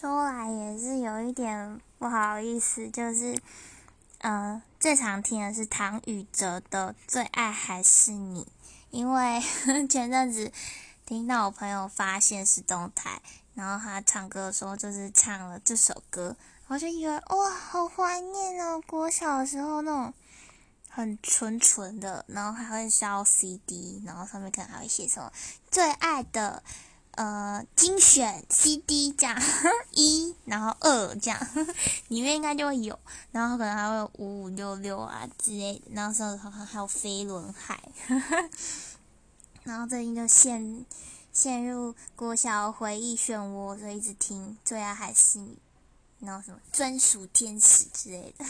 说来也是有一点不好意思，就是，呃，最常听的是唐禹哲的《最爱还是你》，因为 前阵子听到我朋友发现实动态，然后他唱歌的时候就是唱了这首歌，我就以为哇，好怀念哦，国小的时候那种很纯纯的，然后还会烧 CD，然后上面可能还会写什么最爱的。呃，精选 CD 这样 一，然后二这样，里面应该就会有，然后可能还会有五五六六啊之类的，然后说好像还有飞轮海，然后最近就陷陷入国小回忆漩涡，所以一直听最爱还是你，然后什么专属天使之类的。